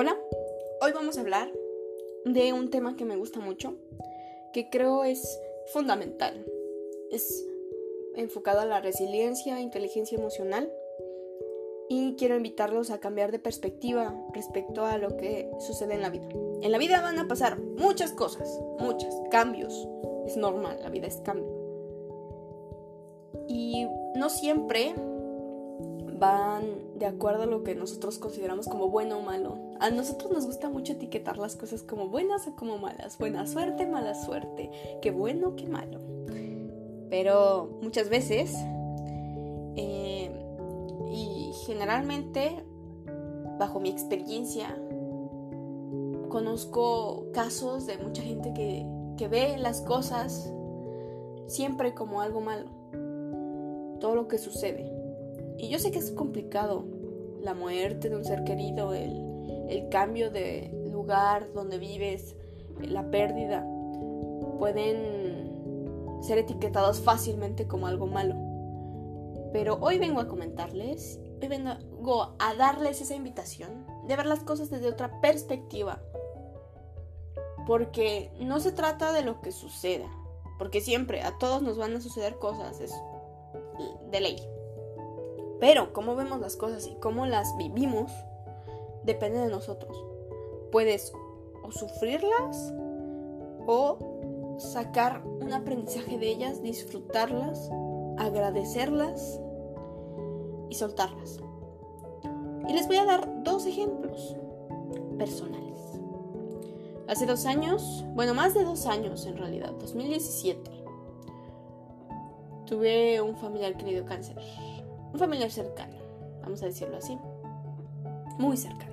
Hola, hoy vamos a hablar de un tema que me gusta mucho, que creo es fundamental. Es enfocado a la resiliencia, inteligencia emocional y quiero invitarlos a cambiar de perspectiva respecto a lo que sucede en la vida. En la vida van a pasar muchas cosas, muchas, cambios. Es normal, la vida es cambio. Y no siempre van de acuerdo a lo que nosotros consideramos como bueno o malo. A nosotros nos gusta mucho etiquetar las cosas como buenas o como malas. Buena suerte, mala suerte. Qué bueno, qué malo. Pero muchas veces, eh, y generalmente, bajo mi experiencia, conozco casos de mucha gente que, que ve las cosas siempre como algo malo. Todo lo que sucede. Y yo sé que es complicado la muerte de un ser querido, el, cambio de lugar donde vives, la pérdida, pueden ser etiquetados fácilmente como algo malo. Pero hoy vengo a comentarles, hoy vengo a darles esa invitación de ver las cosas desde otra perspectiva. Porque no se trata de lo que suceda, porque siempre a todos nos van a suceder cosas, es de ley. Pero cómo vemos las cosas y cómo las vivimos depende de nosotros. Puedes o sufrirlas o sacar un aprendizaje de ellas, disfrutarlas, agradecerlas y soltarlas. Y les voy a dar dos ejemplos personales. Hace dos años, bueno, más de dos años en realidad, 2017, tuve un familiar querido cáncer un familiar cercano, vamos a decirlo así, muy cercano.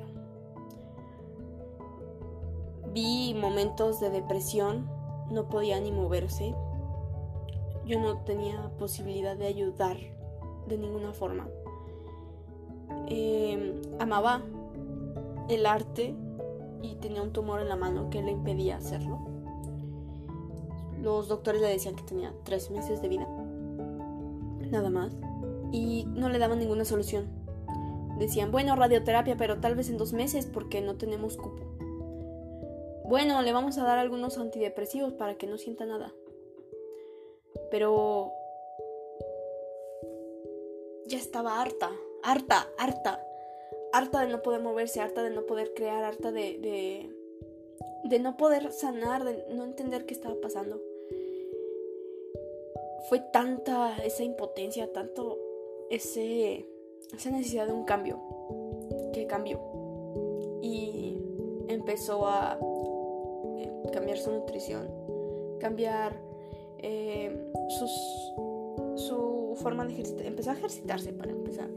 Vi momentos de depresión, no podía ni moverse, yo no tenía posibilidad de ayudar de ninguna forma. Em, amaba el arte y tenía un tumor en la mano que le impedía hacerlo. Los doctores le decían que tenía tres meses de vida, nada más y no le daban ninguna solución. Decían, bueno, radioterapia, pero tal vez en dos meses porque no tenemos cupo. Bueno, le vamos a dar algunos antidepresivos para que no sienta nada. Pero ya estaba harta, harta, harta, harta de no poder moverse, harta de no poder crear, harta de, de, de no poder sanar, de no entender qué estaba pasando. Fue tanta esa impotencia, tanto ese, esa necesidad de un cambio, que cambió. Y empezó a cambiar su nutrición, cambiar eh, sus, su forma de ejercitar, empezó a ejercitarse para empezar.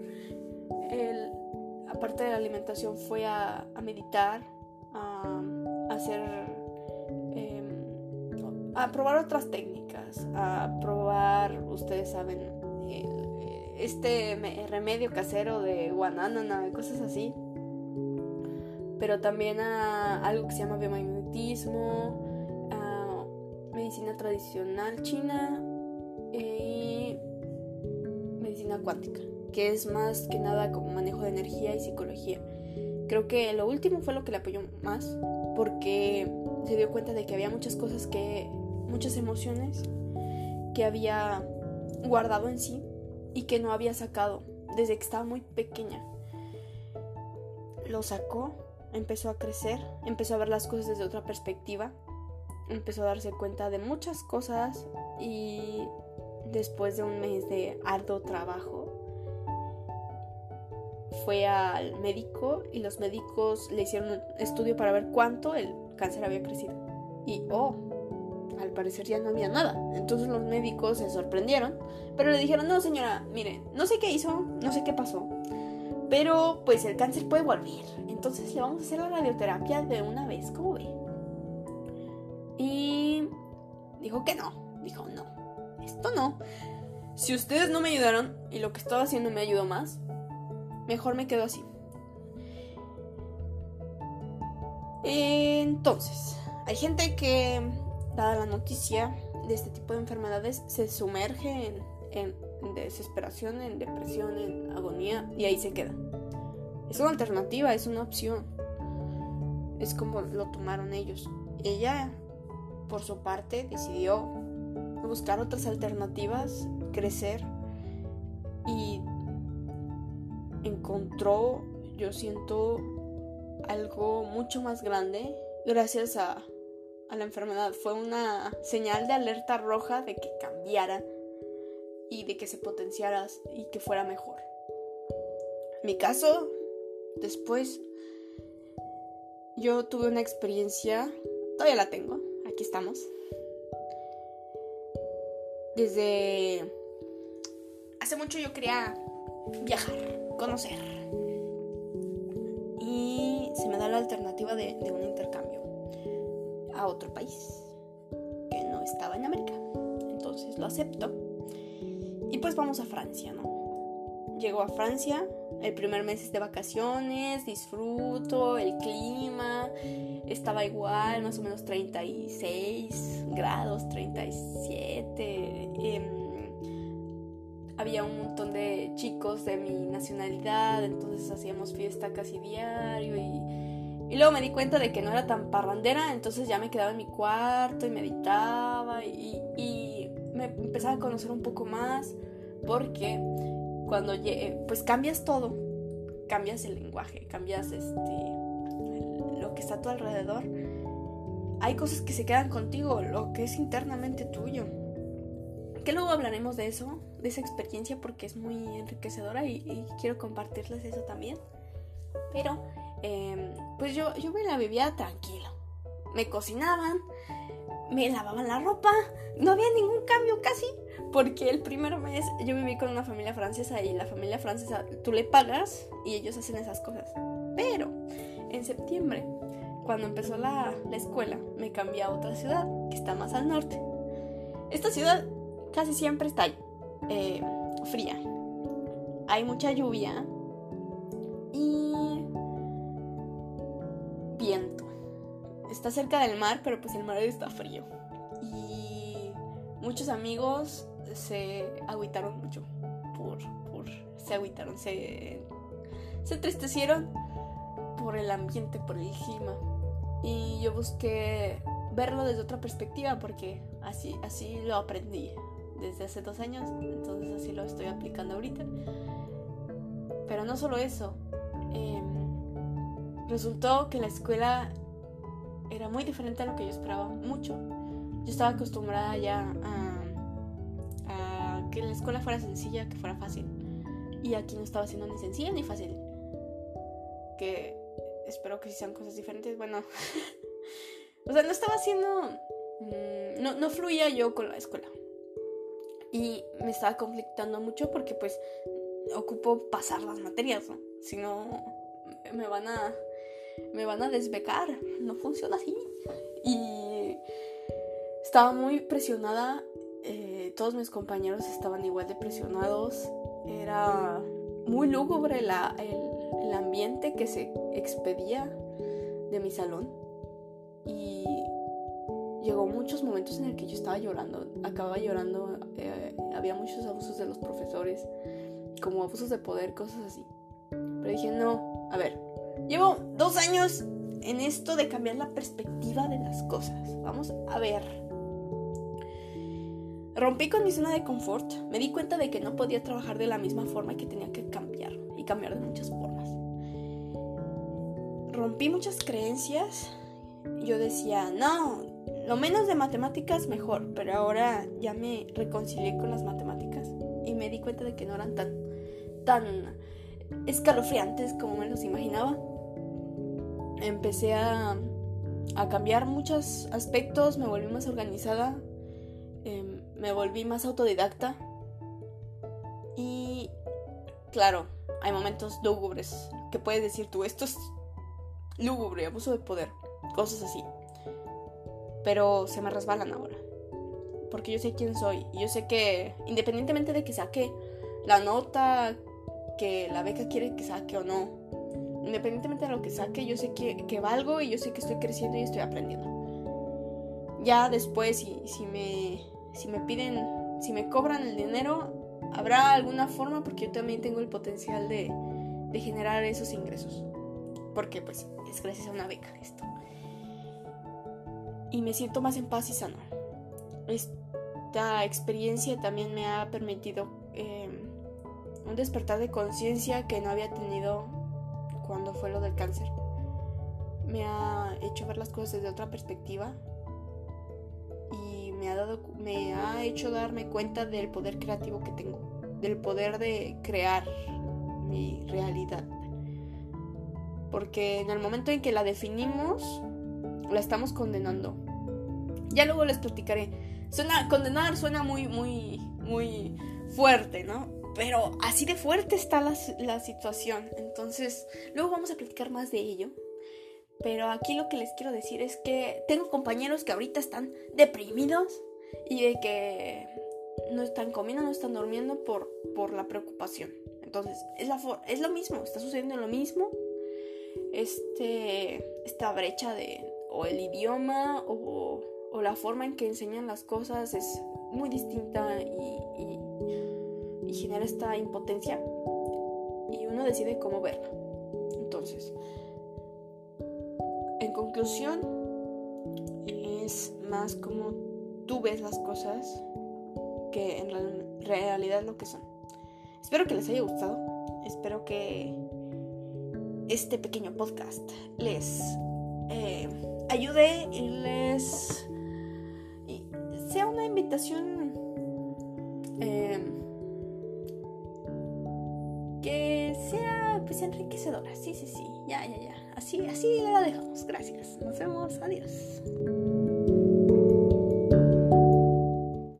aparte de la alimentación fue a, meditar, a, hacer, em, a probar otras técnicas, a probar, ustedes saben, este remedio casero de guanánana cosas así. Pero también a algo que se llama biomagnetismo, a medicina tradicional china y medicina cuántica, que es más que nada como manejo de energía y psicología. Creo que lo último fue lo que le apoyó más, porque se dio cuenta de que había muchas cosas que, muchas emociones que había guardado en sí y que no había sacado desde que estaba muy pequeña. Lo sacó, empezó a crecer, empezó a ver las cosas desde otra perspectiva, empezó a darse cuenta de muchas cosas y después de un mes de arduo trabajo fue al médico y los médicos le hicieron un estudio para ver cuánto el cáncer había crecido. Y oh, al parecer ya no había nada. Entonces los médicos se sorprendieron, pero le dijeron, no señora, mire, no sé qué hizo, no sé qué pasó, pero pues el cáncer puede volver. Entonces le vamos a hacer la radioterapia de una vez, ¿cómo ve? Y dijo que no, dijo no, esto no. Si ustedes no me ayudaron y lo que estaba haciendo me ayudó más, mejor me quedo así. Entonces, hay gente que dada la noticia de este tipo de enfermedades, se sumerge en, desesperación, en depresión, en agonía y ahí se queda. Es una alternativa, es una opción. es como lo tomaron ellos. Ella, por su parte, decidió buscar otras alternativas, crecer y encontró, yo siento, algo mucho más grande gracias a, a la enfermedad. Fue una señal de alerta roja de que cambiara y de que se potenciara y que fuera mejor. Mi caso, después yo tuve una experiencia, todavía la tengo, aquí estamos. Desde hace mucho yo quería viajar, conocer. Y se me da la alternativa de, de un intercambio a otro país que no estaba en América. Entonces lo acepto. Y pues vamos a Francia, ¿no? Llego a Francia, el primer mes es de vacaciones, disfruto el clima, estaba igual, más o menos 36 grados, 37. Em, había un montón de chicos de mi nacionalidad, entonces hacíamos fiesta casi diario y, luego me di cuenta de que no era tan parrandera, entonces ya me quedaba en mi cuarto y meditaba y me empezaba a conocer un poco más porque cuando pues cambias todo, cambias el lenguaje, cambias este lo que está a tu alrededor. Hay cosas que se quedan contigo, lo que es internamente tuyo. Que luego hablaremos de eso, de esa experiencia, porque es muy enriquecedora y, quiero compartirles eso también. Pero, em, pues yo, yo me la vivía tranquilo. Me cocinaban, me lavaban la ropa, no había ningún cambio casi. Porque el primer mes yo viví con una familia francesa y la familia francesa tú le pagas y ellos hacen esas cosas. Pero en septiembre, cuando empezó la, escuela, me cambié a otra ciudad que está más al norte. Esta ciudad casi siempre está eh, fría. Hay mucha lluvia Está cerca del mar, pero pues el mar está frío. Y muchos amigos se agüitaron mucho. Por, por, se agüitaron, se, se entristecieron por el ambiente, por el clima. Y yo busqué verlo desde otra perspectiva porque así, así lo aprendí desde hace dos años, entonces así lo estoy aplicando ahorita. Pero no solo eso, em, resultó que la escuela era muy diferente a lo que yo esperaba, mucho. Yo estaba acostumbrada ya a que la escuela fuera sencilla, que fuera fácil. Y aquí no estaba siendo ni sencilla ni fácil. Que espero que sean cosas diferentes. Bueno, o sea, no estaba haciendo... Mm, no, no fluía yo con la escuela. Y me estaba conflictando mucho porque pues ocupo pasar las materias, ¿no? Si no, me van a... Me van a desbecar. No funciona así. Y estaba muy presionada eh, todos mis compañeros estaban igual de presionados. Era muy lúgubre la, el, ambiente que se expedía de mi salón. Y llegó muchos momentos en el que yo estaba llorando. Acababa llorando. Eh, había muchos abusos de los profesores, como abusos de poder, cosas así. Pero dije, no, a ver, llevo dos años en esto de cambiar la perspectiva de las cosas. Vamos a ver Rompí con mi zona de confort, me di cuenta de que no podía trabajar de la misma forma que tenía que cambiar y cambiar de muchas formas. Rompí muchas creencias, yo decía, no, lo menos de matemáticas mejor, pero ahora ya me reconcilié con las matemáticas y me di cuenta de que no eran tan, tan escalofriantes como me los imaginaba. Empecé a, a cambiar muchos aspectos, me volví más organizada, Em, me volví más autodidacta. Y claro, hay momentos lúgubres que puedes decir tú, esto es lúgubre, abuso de poder, cosas así. Pero se me resbalan ahora. Porque yo sé quién soy. Y yo sé que independientemente de que saque la nota que la beca quiere que saque o no, independientemente de lo que saque, yo sé que, que valgo y yo sé que estoy creciendo y estoy aprendiendo. Ya después, si, si me si me piden, si me cobran el dinero, habrá alguna forma porque yo también tengo el potencial de, de generar esos ingresos. Porque pues es gracias a una beca esto. Y me siento más en paz y sano. Esta experiencia también me ha permitido em, un despertar de conciencia que no había tenido cuando fue lo del cáncer. Me ha hecho ver las cosas desde otra perspectiva y me ha, dado, me ha hecho darme cuenta del poder creativo que tengo, del poder de crear mi realidad. Porque en el momento en que la definimos, la estamos condenando. Ya luego les platicaré. Suena, condenar suena muy, muy, muy fuerte, ¿no? Pero así de fuerte está la, la situación. Entonces, luego vamos a platicar más de ello. Pero aquí lo que les quiero decir es que tengo compañeros que ahorita están deprimidos y de que no están comiendo, no están durmiendo por, por la preocupación. Entonces, es, la es lo mismo, está sucediendo lo mismo. Este, esta brecha de o el idioma o, o la forma en que enseñan las cosas es muy distinta y, y, y genera esta impotencia. Y uno decide cómo verla. Entonces, en conclusión, es más como tú ves las cosas que en realidad lo que son. Espero que les haya gustado. Espero que este pequeño podcast les eh, ayude y les sea una invitación eh, sea pues enriquecedora. Sí, sí, sí. Ya, ya, ya. Así, así la dejamos. Gracias. Nos vemos. Adiós.